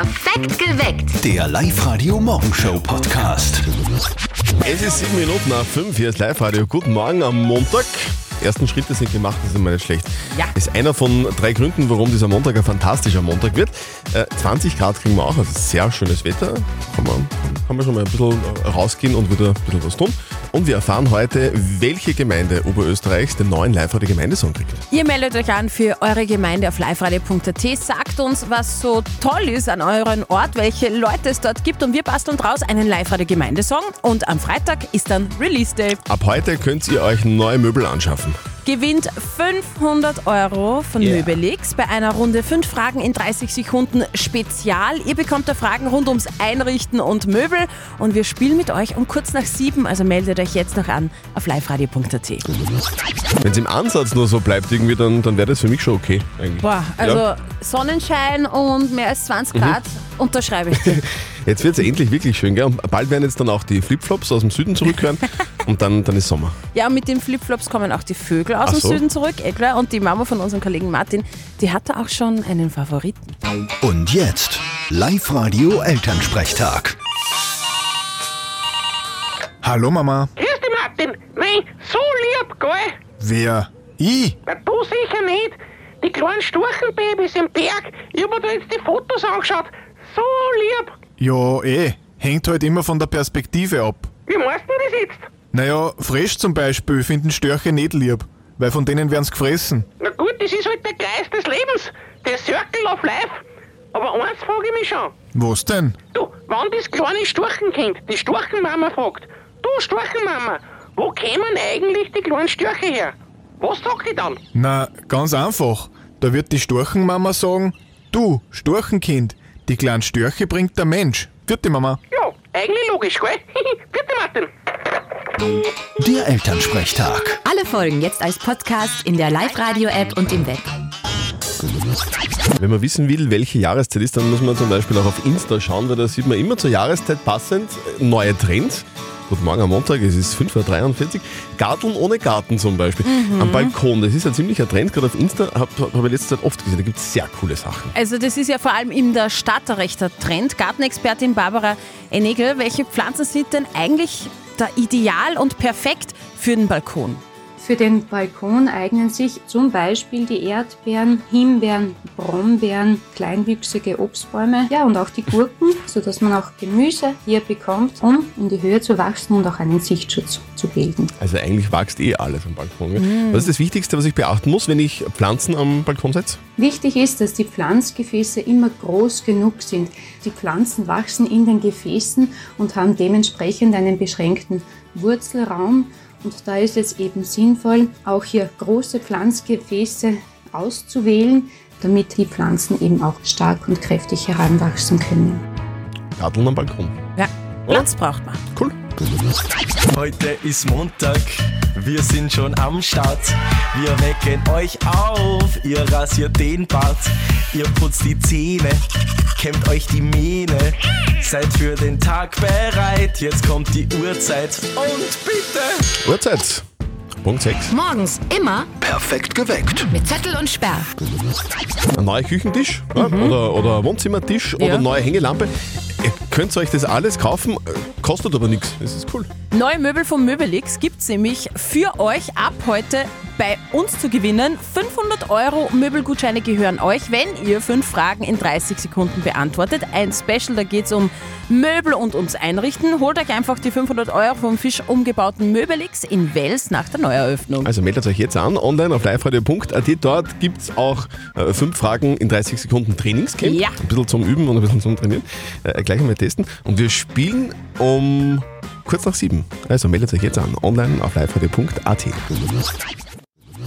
Perfekt geweckt. Der Live-Radio-Morgenshow-Podcast. Es ist sieben Minuten nach fünf, hier ist Live-Radio. Guten Morgen am Montag. Ersten Schritte sind gemacht, das ist immer nicht schlecht. Ja. Ist einer von drei Gründen, warum dieser Montag ein fantastischer Montag wird. Äh, 20 Grad kriegen wir auch, also sehr schönes Wetter. Kann man, kann man schon mal ein bisschen äh, rausgehen und wieder ein bisschen was tun. Und wir erfahren heute, welche Gemeinde Oberösterreichs den neuen Live-Radio-Gemeindesong kriegt. Ihr meldet euch an für eure Gemeinde auf liveradio.at. Sagt uns, was so toll ist an euren Ort, welche Leute es dort gibt und wir basteln draus einen Live-Radio-Gemeindesong. Und am Freitag ist dann Release Day. Ab heute könnt ihr euch neue Möbel anschaffen. Gewinnt 500 Euro von Yeah. Möbelix bei einer Runde 5 Fragen in 30 Sekunden Spezial. Ihr bekommt da Fragen rund ums Einrichten und Möbel und wir spielen mit euch um kurz nach sieben. Also meldet euch jetzt noch an auf liveradio.at. Wenn es im Ansatz nur so bleibt, irgendwie, dann, dann wäre das für mich schon okay. Eigentlich. Boah, also Ja. Sonnenschein und mehr als 20 Grad unterschreibe ich dir. Jetzt wird es endlich wirklich schön, gell? Und bald werden jetzt dann auch die Flipflops aus dem Süden zurückkehren und dann, dann ist Sommer. ja, und mit den Flipflops kommen auch die Vögel aus Ach dem so. Süden zurück, eh klar. Und die Mama von unserem Kollegen Martin, die hatte auch schon einen Favoriten. Und jetzt Live-Radio-Elternsprechtag. Hallo Mama. Grüß dich, Martin. Nein, so lieb, gell? Wer? Ich? Na, du sicher nicht. Die kleinen Storchenbabys im Berg. Ich hab mir da jetzt die Fotos angeschaut. So lieb. Ja, eh. Hängt halt immer von der Perspektive ab. Wie meinst du das jetzt? Naja, Frisch zum Beispiel finden Störche nicht lieb, weil von denen werden's gefressen. Na gut, das ist halt der Geist des Lebens. Der Circle of Life. Aber eins frage ich mich schon. Was denn? Du, wenn das kleine Storchenkind die Storchenmama fragt, du Storchenmama, wo kämen eigentlich die kleinen Störche her? Was sagt die dann? Na, ganz einfach. Da wird die Storchenmama sagen, du, Storchenkind, die kleinen Störche bringt der Mensch. Vierte Mama. Ja, eigentlich logisch, gell? Bitte, Martin. Der Elternsprechtag. Alle Folgen jetzt als Podcast in der Live-Radio-App und im Web. Wenn man wissen will, welche Jahreszeit ist, dann muss man zum Beispiel auch auf Insta schauen, weil da sieht man immer zur Jahreszeit passend neue Trends. Guten Morgen am Montag, es ist 5.43 Uhr. Garteln ohne Garten zum Beispiel. Am Balkon, das ist ein ziemlicher Trend, gerade auf Insta, habe hab ich letzte Zeit oft gesehen, da gibt es sehr coole Sachen. Also das ist ja vor allem in der Stadt ein rechter Trend. Gartenexpertin Barbara Enegel, welche Pflanzen sind denn eigentlich da ideal und perfekt für den Balkon? Für den Balkon eignen sich zum Beispiel die Erdbeeren, Himbeeren, Brombeeren, kleinwüchsige Obstbäume, ja und auch die Gurken, sodass man auch Gemüse hier bekommt, um in die Höhe zu wachsen und auch einen Sichtschutz zu bilden. Also eigentlich wächst eh alles am Balkon. gell? Was ist das Wichtigste, was ich beachten muss, wenn ich Pflanzen am Balkon setze? Wichtig ist, dass die Pflanzgefäße immer groß genug sind. Die Pflanzen wachsen in den Gefäßen und haben dementsprechend einen beschränkten Wurzelraum. Und da ist es eben sinnvoll, auch hier große Pflanzgefäße auszuwählen, damit die Pflanzen eben auch stark und kräftig heranwachsen können. Garteln am Balkon. Ja, Platz braucht man. Cool. Heute ist Montag, wir sind schon am Start. Wir wecken euch auf, ihr rasiert den Bart, ihr putzt die Zähne, kämmt euch die Mähne. Seid für den Tag bereit, jetzt kommt die Uhrzeit und bitte. Uhrzeit. Punkt 6. Morgens immer Perfekt geweckt. mit Zettel und Sperr. Ein neuer Küchentisch ja, oder, oder Wohnzimmertisch oder Ja. neue Hängelampe. Ihr könnt euch das alles kaufen, äh, kostet aber nichts. Das ist cool. Neue Möbel von Möbelix gibt es nämlich für euch ab heute bei uns zu gewinnen. 500 Euro Möbelgutscheine gehören euch, wenn ihr fünf Fragen in 30 Sekunden beantwortet. Ein Special, da geht es um Möbel und ums Einrichten. Holt euch einfach die 500 Euro vom fisch umgebauten Möbelix in Wels nach der Neueröffnung. Also meldet euch jetzt an, online auf liveradio.at. Dort gibt es auch äh, fünf Fragen in 30 Sekunden Trainingscamp. Ja. Ein bisschen zum Üben und ein bisschen zum Trainieren. Äh, gleich einmal testen. Und wir spielen um kurz nach sieben. Also meldet euch jetzt an, online auf liveradio.at.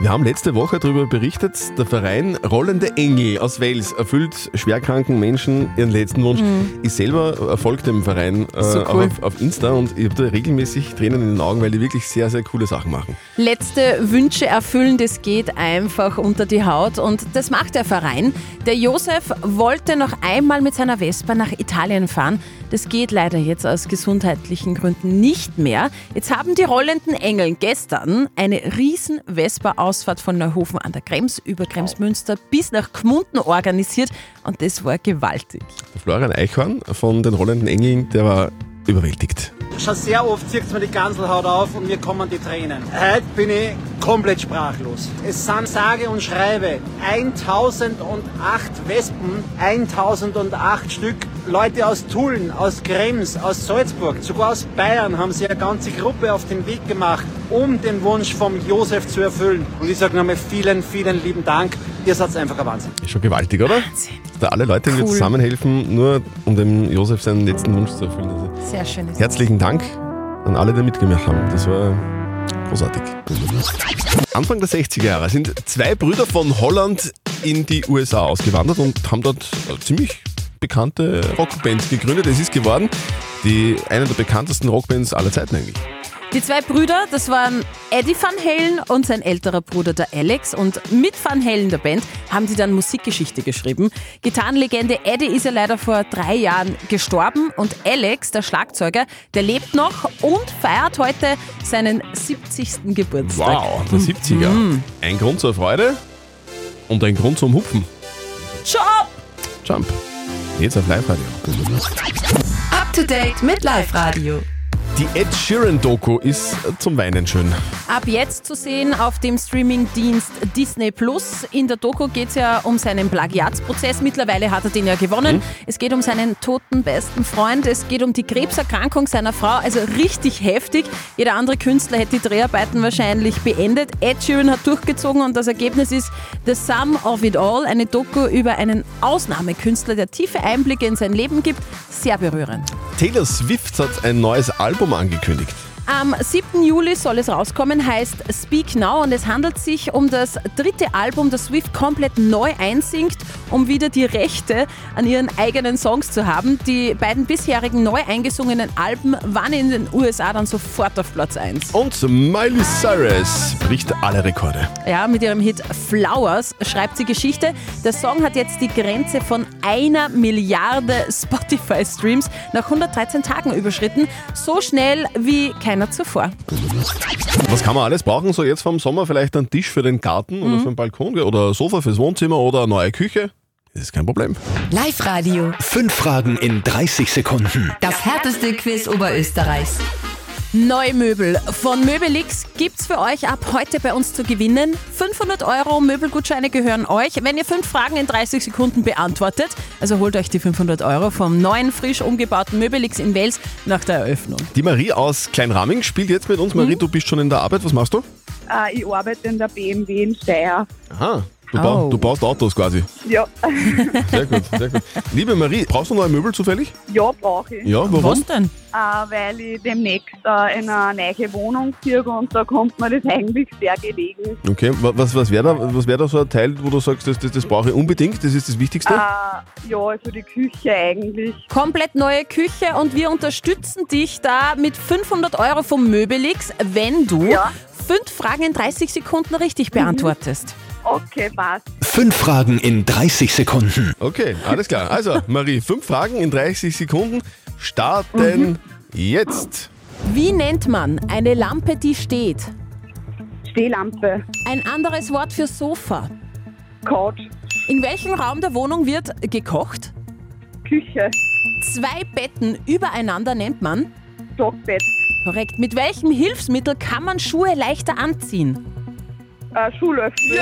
Wir haben letzte Woche darüber berichtet, der Verein Rollende Engel aus Wales erfüllt schwerkranken Menschen ihren letzten Wunsch. Ich selber erfolge dem Verein äh, So cool. auf, auf Insta und ich habe da regelmäßig Tränen in den Augen, weil die wirklich sehr, sehr coole Sachen machen. Letzte Wünsche erfüllen, das geht einfach unter die Haut und das macht der Verein. Der Josef wollte noch einmal mit seiner Vespa nach Italien fahren. Das geht leider jetzt aus gesundheitlichen Gründen nicht mehr. Jetzt haben die rollenden Engel gestern eine riesen Vespa Ausfahrt von Neuhofen an der Krems über Kremsmünster bis nach Gmunden organisiert und das war gewaltig. Der Florian Eichhorn von den Rollenden Engeln, der war überwältigt. Schon sehr oft zieht mir die Ganselhaut auf und mir kommen die Tränen. Heute bin ich komplett sprachlos. Es sind sage und schreibe 1008 Wespen, 1008 Stück. Leute aus Tulln, aus Krems, aus Salzburg, sogar aus Bayern haben sie eine ganze Gruppe auf den Weg gemacht, um den Wunsch vom Josef zu erfüllen. Und ich sage nochmal vielen, vielen lieben Dank. Ihr seid einfach ein Wahnsinn. Ist schon gewaltig, oder? Da alle Leute Cool. zusammenhelfen, nur um dem Josef seinen letzten Wunsch zu erfüllen. Also Sehr schönes. herzlichen Dank an alle, die mitgemacht haben. Das war großartig. Anfang der 60er Jahre sind zwei Brüder von Holland in die USA ausgewandert und haben dort äh, ziemlich bekannte Rockbands gegründet. Es ist geworden die eine der bekanntesten Rockbands aller Zeiten eigentlich. Die zwei Brüder, das waren Eddie Van Halen und sein älterer Bruder der Alex. Und mit Van Halen der Band haben die dann Musikgeschichte geschrieben. Gitarrenlegende Eddie ist ja leider vor drei Jahren gestorben und Alex, der Schlagzeuger, der lebt noch und feiert heute seinen 70. Geburtstag. Wow, der 70er. Ein Grund zur Freude und ein Grund zum Hupfen. Job! Jump. Jetzt auf Live-Radio. Up to date mit Live Radio. Die Ed Sheeran-Doku ist äh, zum Weinen schön. Ab jetzt zu sehen auf dem Streamingdienst Disney Plus. In der Doku geht es ja um seinen Plagiatsprozess. Mittlerweile hat er den ja gewonnen. Es geht um seinen toten besten Freund. Es geht um die Krebserkrankung seiner Frau. Also richtig heftig. Jeder andere Künstler hätte die Dreharbeiten wahrscheinlich beendet. Ed Sheeran hat durchgezogen und das Ergebnis ist The Sum of It All. Eine Doku über einen Ausnahmekünstler, der tiefe Einblicke in sein Leben gibt. Sehr berührend. Taylor Swift hat ein neues Album angekündigt. Am 7. Juli soll es rauskommen, heißt Speak Now und es handelt sich um das dritte Album, das Swift komplett neu einsingt, um wieder die Rechte an ihren eigenen Songs zu haben. Die beiden bisherigen neu eingesungenen Alben waren in den USA dann sofort auf Platz 1. Und Miley Cyrus bricht alle Rekorde. Ja, mit ihrem Hit Flowers schreibt sie Geschichte. Der Song hat jetzt die Grenze von einer Milliarde Spotify-Streams nach 113 Tagen überschritten. So schnell wie keiner zuvor. Was kann man alles brauchen? So jetzt vom Sommer vielleicht einen Tisch für den Garten oder für den Balkon oder ein Sofa fürs Wohnzimmer oder eine neue Küche. Das ist kein Problem. Live Radio. Fünf Fragen in 30 Sekunden. Das härteste Quiz Oberösterreichs. Neue Möbel von Möbelix gibt's für euch ab heute bei uns zu gewinnen. 500 Euro Möbelgutscheine gehören euch, wenn ihr fünf Fragen in 30 Sekunden beantwortet. Also holt euch die 500 Euro vom neuen, frisch umgebauten Möbelix in Wels nach der Eröffnung. Die Marie aus Kleinraming spielt jetzt mit uns. Marie, du bist schon in der Arbeit. Was machst du? Äh, ich arbeite in der BMW in Steyr. Aha. Du, Oh. bau, du baust Autos quasi. Ja, Sehr gut, sehr gut. Liebe Marie, brauchst du neue Möbel zufällig? ja brauche ich. Ja, warum? Was denn? Äh, weil ich demnächst äh, in eine neue Wohnung ziehe und da kommt mir das eigentlich sehr gelegen. Okay, wa- was, was wäre da, was wär da so ein Teil, wo du sagst, das, das, das brauche ich unbedingt, das ist das Wichtigste? Äh, ja, also die Küche eigentlich. Komplett neue Küche und wir unterstützen dich da mit 500 Euro vom Möbelix, wenn du Ja. fünf Fragen in 30 Sekunden richtig beantwortest. Okay, passt. Fünf Fragen in 30 Sekunden. Okay, alles klar. Also, Marie, fünf Fragen in 30 Sekunden starten jetzt. Wie nennt man eine Lampe, die steht? Stehlampe, Ein anderes Wort für Sofa. Couch, In welchem Raum der Wohnung wird gekocht? Küche, Zwei Betten übereinander nennt man? Stockbett, Korrekt. Mit welchem Hilfsmittel kann man Schuhe leichter anziehen? Äh, Schuhlöffel.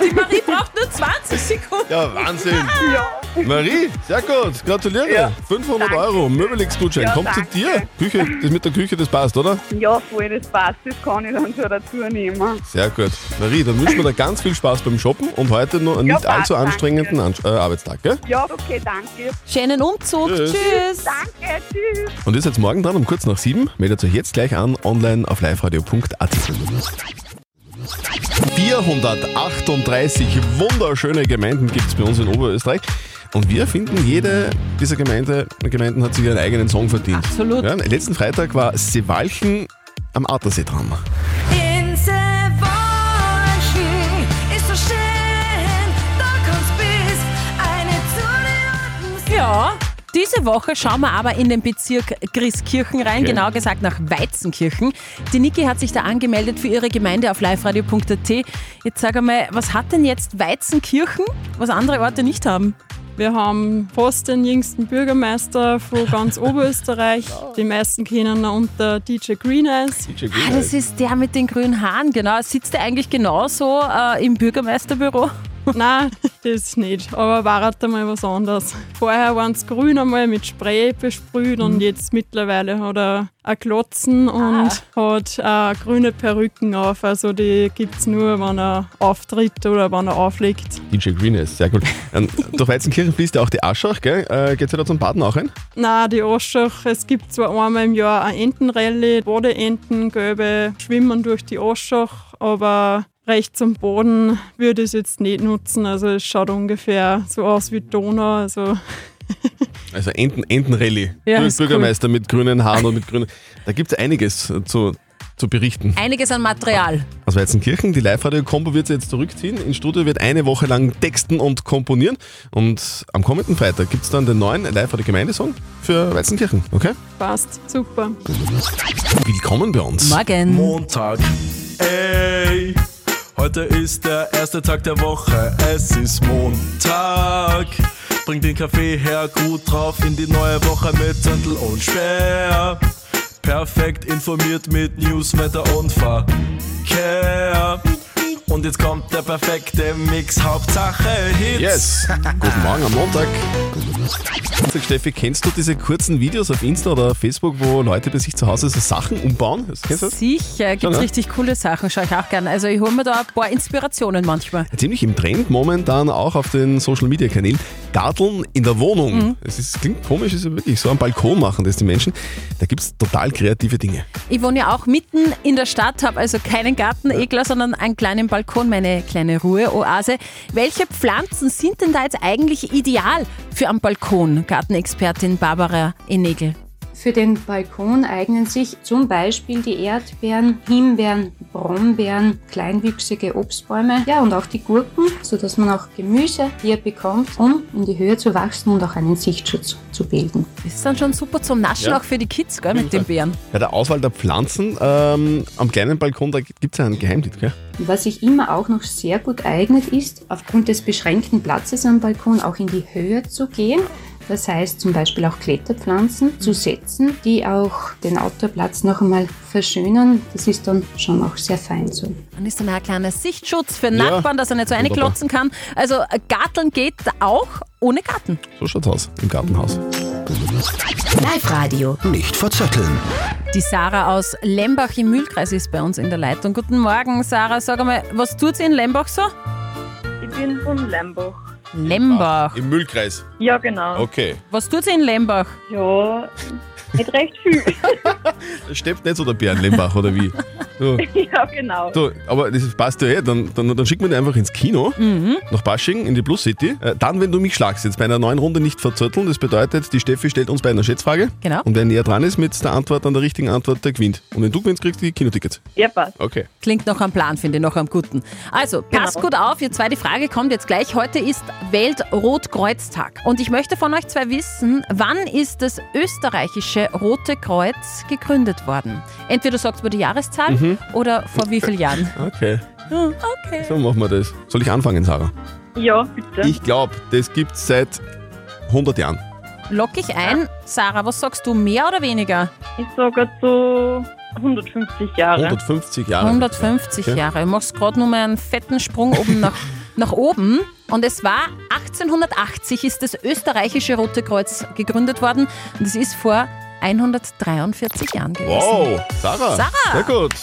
Die Marie braucht nur 20 Sekunden. Ja, Wahnsinn. Ja, Marie, sehr gut. Gratuliere. Ja. 500 Danke. Euro, Möbelix-Gutschein. Ja, Kommt zu danke. dir. Küche, das mit der Küche, das passt, oder? ja, voll, das passt. Das kann ich dann schon dazu nehmen. Sehr gut. Marie, dann wünschen wir dir ganz viel Spaß beim Shoppen und heute noch einen Ja, nicht allzu passt, anstrengenden An äh, Arbeitstag. Gell? Ja, okay, danke. Schönen Umzug. Tschüss. Tschüss. Danke, tschüss. Und ihr seid morgen dran um kurz nach sieben. Meldet euch jetzt gleich an online auf liveradio.at. 438 wunderschöne Gemeinden gibt es bei uns in Oberösterreich. Und wir finden, jede dieser Gemeinde, Gemeinden hat sich ihren eigenen Song verdient. Absolut. Ja, letzten Freitag war Sewalchen am Attersee dran. In Sevalchen ist so schön, da kommst bis eine zu Ja, Diese Woche schauen wir aber in den Bezirk Grieskirchen rein, Okay. genau gesagt nach Weizenkirchen. Die Niki hat sich da angemeldet für ihre Gemeinde auf liveradio.at. Jetzt sag einmal, was hat denn jetzt Weizenkirchen, was andere Orte nicht haben? Wir haben fast den jüngsten Bürgermeister von ganz Oberösterreich. Die meisten kennen ihn unter DJ Greeneyes. Ah, das ist der mit den grünen Haaren, genau. Sitzt der eigentlich genauso äh, im Bürgermeisterbüro? Nein, das nicht. Aber war halt einmal was anderes. Vorher waren es grün einmal mit Spray besprüht und jetzt mittlerweile hat er ein Klotzen und hat äh, grüne Perücken auf. Also die gibt es nur, wenn er auftritt oder wenn er auflegt. DJ Green ist sehr gut. Ähm, durch Weizenkirchen fließt ja auch die Aschach, gell? Äh, geht's ja da zum Baden auch rein? Nein, die Aschach, es gibt zwar einmal im Jahr eine Entenrallye, Bodeenten, Gelbe schwimmen durch die Aschach, aber rechts am Boden würde ich es jetzt nicht nutzen. Also es schaut ungefähr so aus wie Donau. Also Also Enten, Entenrallye. Ja, Bürgermeister mit grünen Haaren und mit grünen. Da gibt es einiges zu, zu berichten. Einiges an Material. Aus Weizenkirchen, die Live-Radio-Kombo wird sie jetzt zurückziehen. Ins Studio wird eine Woche lang texten und komponieren. Und am kommenden Freitag gibt es dann den neuen Live-Radio-Gemeindesong für Weizenkirchen. Okay? passt, super. Willkommen bei uns. Morgen. Montag. Ey, heute ist der erste Tag der Woche. Es ist Montag. Bring den Kaffee her, gut drauf in die neue Woche mit Zettel und Sperr. Perfekt informiert mit News, Wetter und Verkehr. Und jetzt kommt der perfekte Mix, Hauptsache Hits. Yes. Guten Morgen am Montag. Sag, Steffi, kennst du diese kurzen Videos auf Insta oder Facebook, wo Leute bei sich zu Hause so Sachen umbauen? Kennst du das? Sicher, gibt es ne? richtig coole Sachen, schaue ich auch gerne. Also ich hole mir da ein paar Inspirationen manchmal. Ziemlich im Trend momentan auch auf den Social Media Kanälen. Garteln in der Wohnung. Mhm. Es ist, klingt komisch, ist ja wirklich so am Balkon machen das die Menschen. Da gibt es total kreative Dinge. Ich wohne ja auch mitten in der Stadt, habe also keinen Gartenegler, sondern einen kleinen Balkon, meine kleine Ruheoase. Welche Pflanzen sind denn da jetzt eigentlich ideal für am Balkon? Gartenexpertin Barbara Enegel. Für den Balkon eignen sich zum Beispiel die Erdbeeren, Himbeeren, Brombeeren, kleinwüchsige Obstbäume, ja und auch die Gurken, sodass man auch Gemüse hier bekommt, um in die Höhe zu wachsen und auch einen Sichtschutz zu bilden. Ist dann schon super zum Naschen Ja. auch für die Kids, gell, mit den Beeren. Bei der Auswahl der Pflanzen ähm, am kleinen Balkon, da gibt es ja einen Geheimtipp, gell? Was sich immer auch noch sehr gut eignet, ist, aufgrund des beschränkten Platzes am Balkon auch in die Höhe zu gehen. Das heißt zum Beispiel auch Kletterpflanzen zu setzen, die auch den Outdoorplatz noch einmal verschönern. Das ist dann schon auch sehr fein so. Dann ist dann auch ein kleiner Sichtschutz für Nachbarn, dass er nicht so wunderbar. einklotzen kann. Also Garteln geht auch ohne Garten. So schaut's aus im Gartenhaus. Live-Radio. Nicht verzetteln. Die Sarah aus Lembach im Mühlkreis ist bei uns in der Leitung. Guten Morgen, Sarah. Sag einmal, was tut sie in Lembach so? Ich bin von Lembach. Lembach. Im Müllkreis. Ja, genau. Okay. Was tut sie in Lembach? Ja, nicht recht viel. Steppt nicht so der Bär in Lembach, oder wie? Du, ja, genau. du, aber das passt ja eh. Dann, dann, dann schicken wir dich einfach ins Kino, nach Basching, in die Plus City. Äh, dann, wenn du mich schlagst, jetzt bei einer neuen Runde nicht verzötteln. Das bedeutet, die Steffi stellt uns bei einer Schätzfrage. Genau. Und wer näher dran ist mit der Antwort an der richtigen Antwort, der gewinnt. Und wenn du gewinnst, kriegst du die Kinotickets. Ja, passt. Okay. Klingt noch am Plan, finde ich, noch am guten. Also, passt Genau. gut auf, ihr zweite Frage kommt jetzt gleich. Heute ist Weltrotkreuztag. Und ich möchte von euch zwei wissen, wann ist das österreichische Rote Kreuz gegründet worden? Entweder sagst du die Jahreszahl Mhm. oder vor wie vielen Jahren? Okay. Okay. So machen wir das. Soll ich anfangen, Sarah? Ja, bitte. Ich glaube, das gibt es seit 100 Jahren. Lock ich ein. Sarah, was sagst du, mehr oder weniger? Ich sage so 150 Jahre. 150 Jahre. 150 Okay. Jahre. Du machst gerade nur mal einen fetten Sprung oben nach, nach oben. Und es war 1880 ist das österreichische Rote Kreuz gegründet worden. Und es ist vor 143 Jahren gewesen. Wow, Sarah. Sarah. Sehr gut.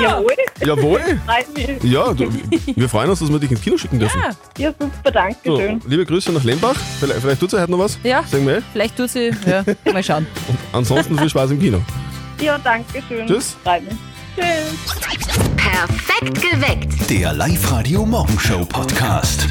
Jawohl. Jawohl. Freut mich. Ja, du, wir freuen uns, dass wir dich ins Kino schicken dürfen. Ja, Ja, super, danke So, schön. liebe Grüße nach Lembach. Vielleicht, vielleicht tut sie heute noch was. Ja. Sagen wir. vielleicht tut sie. Ja, mal schauen. Und ansonsten viel Spaß im Kino. Ja, danke schön. Tschüss. Freut mich. Tschüss. Perfekt geweckt. Der Live-Radio Morgenshow Podcast.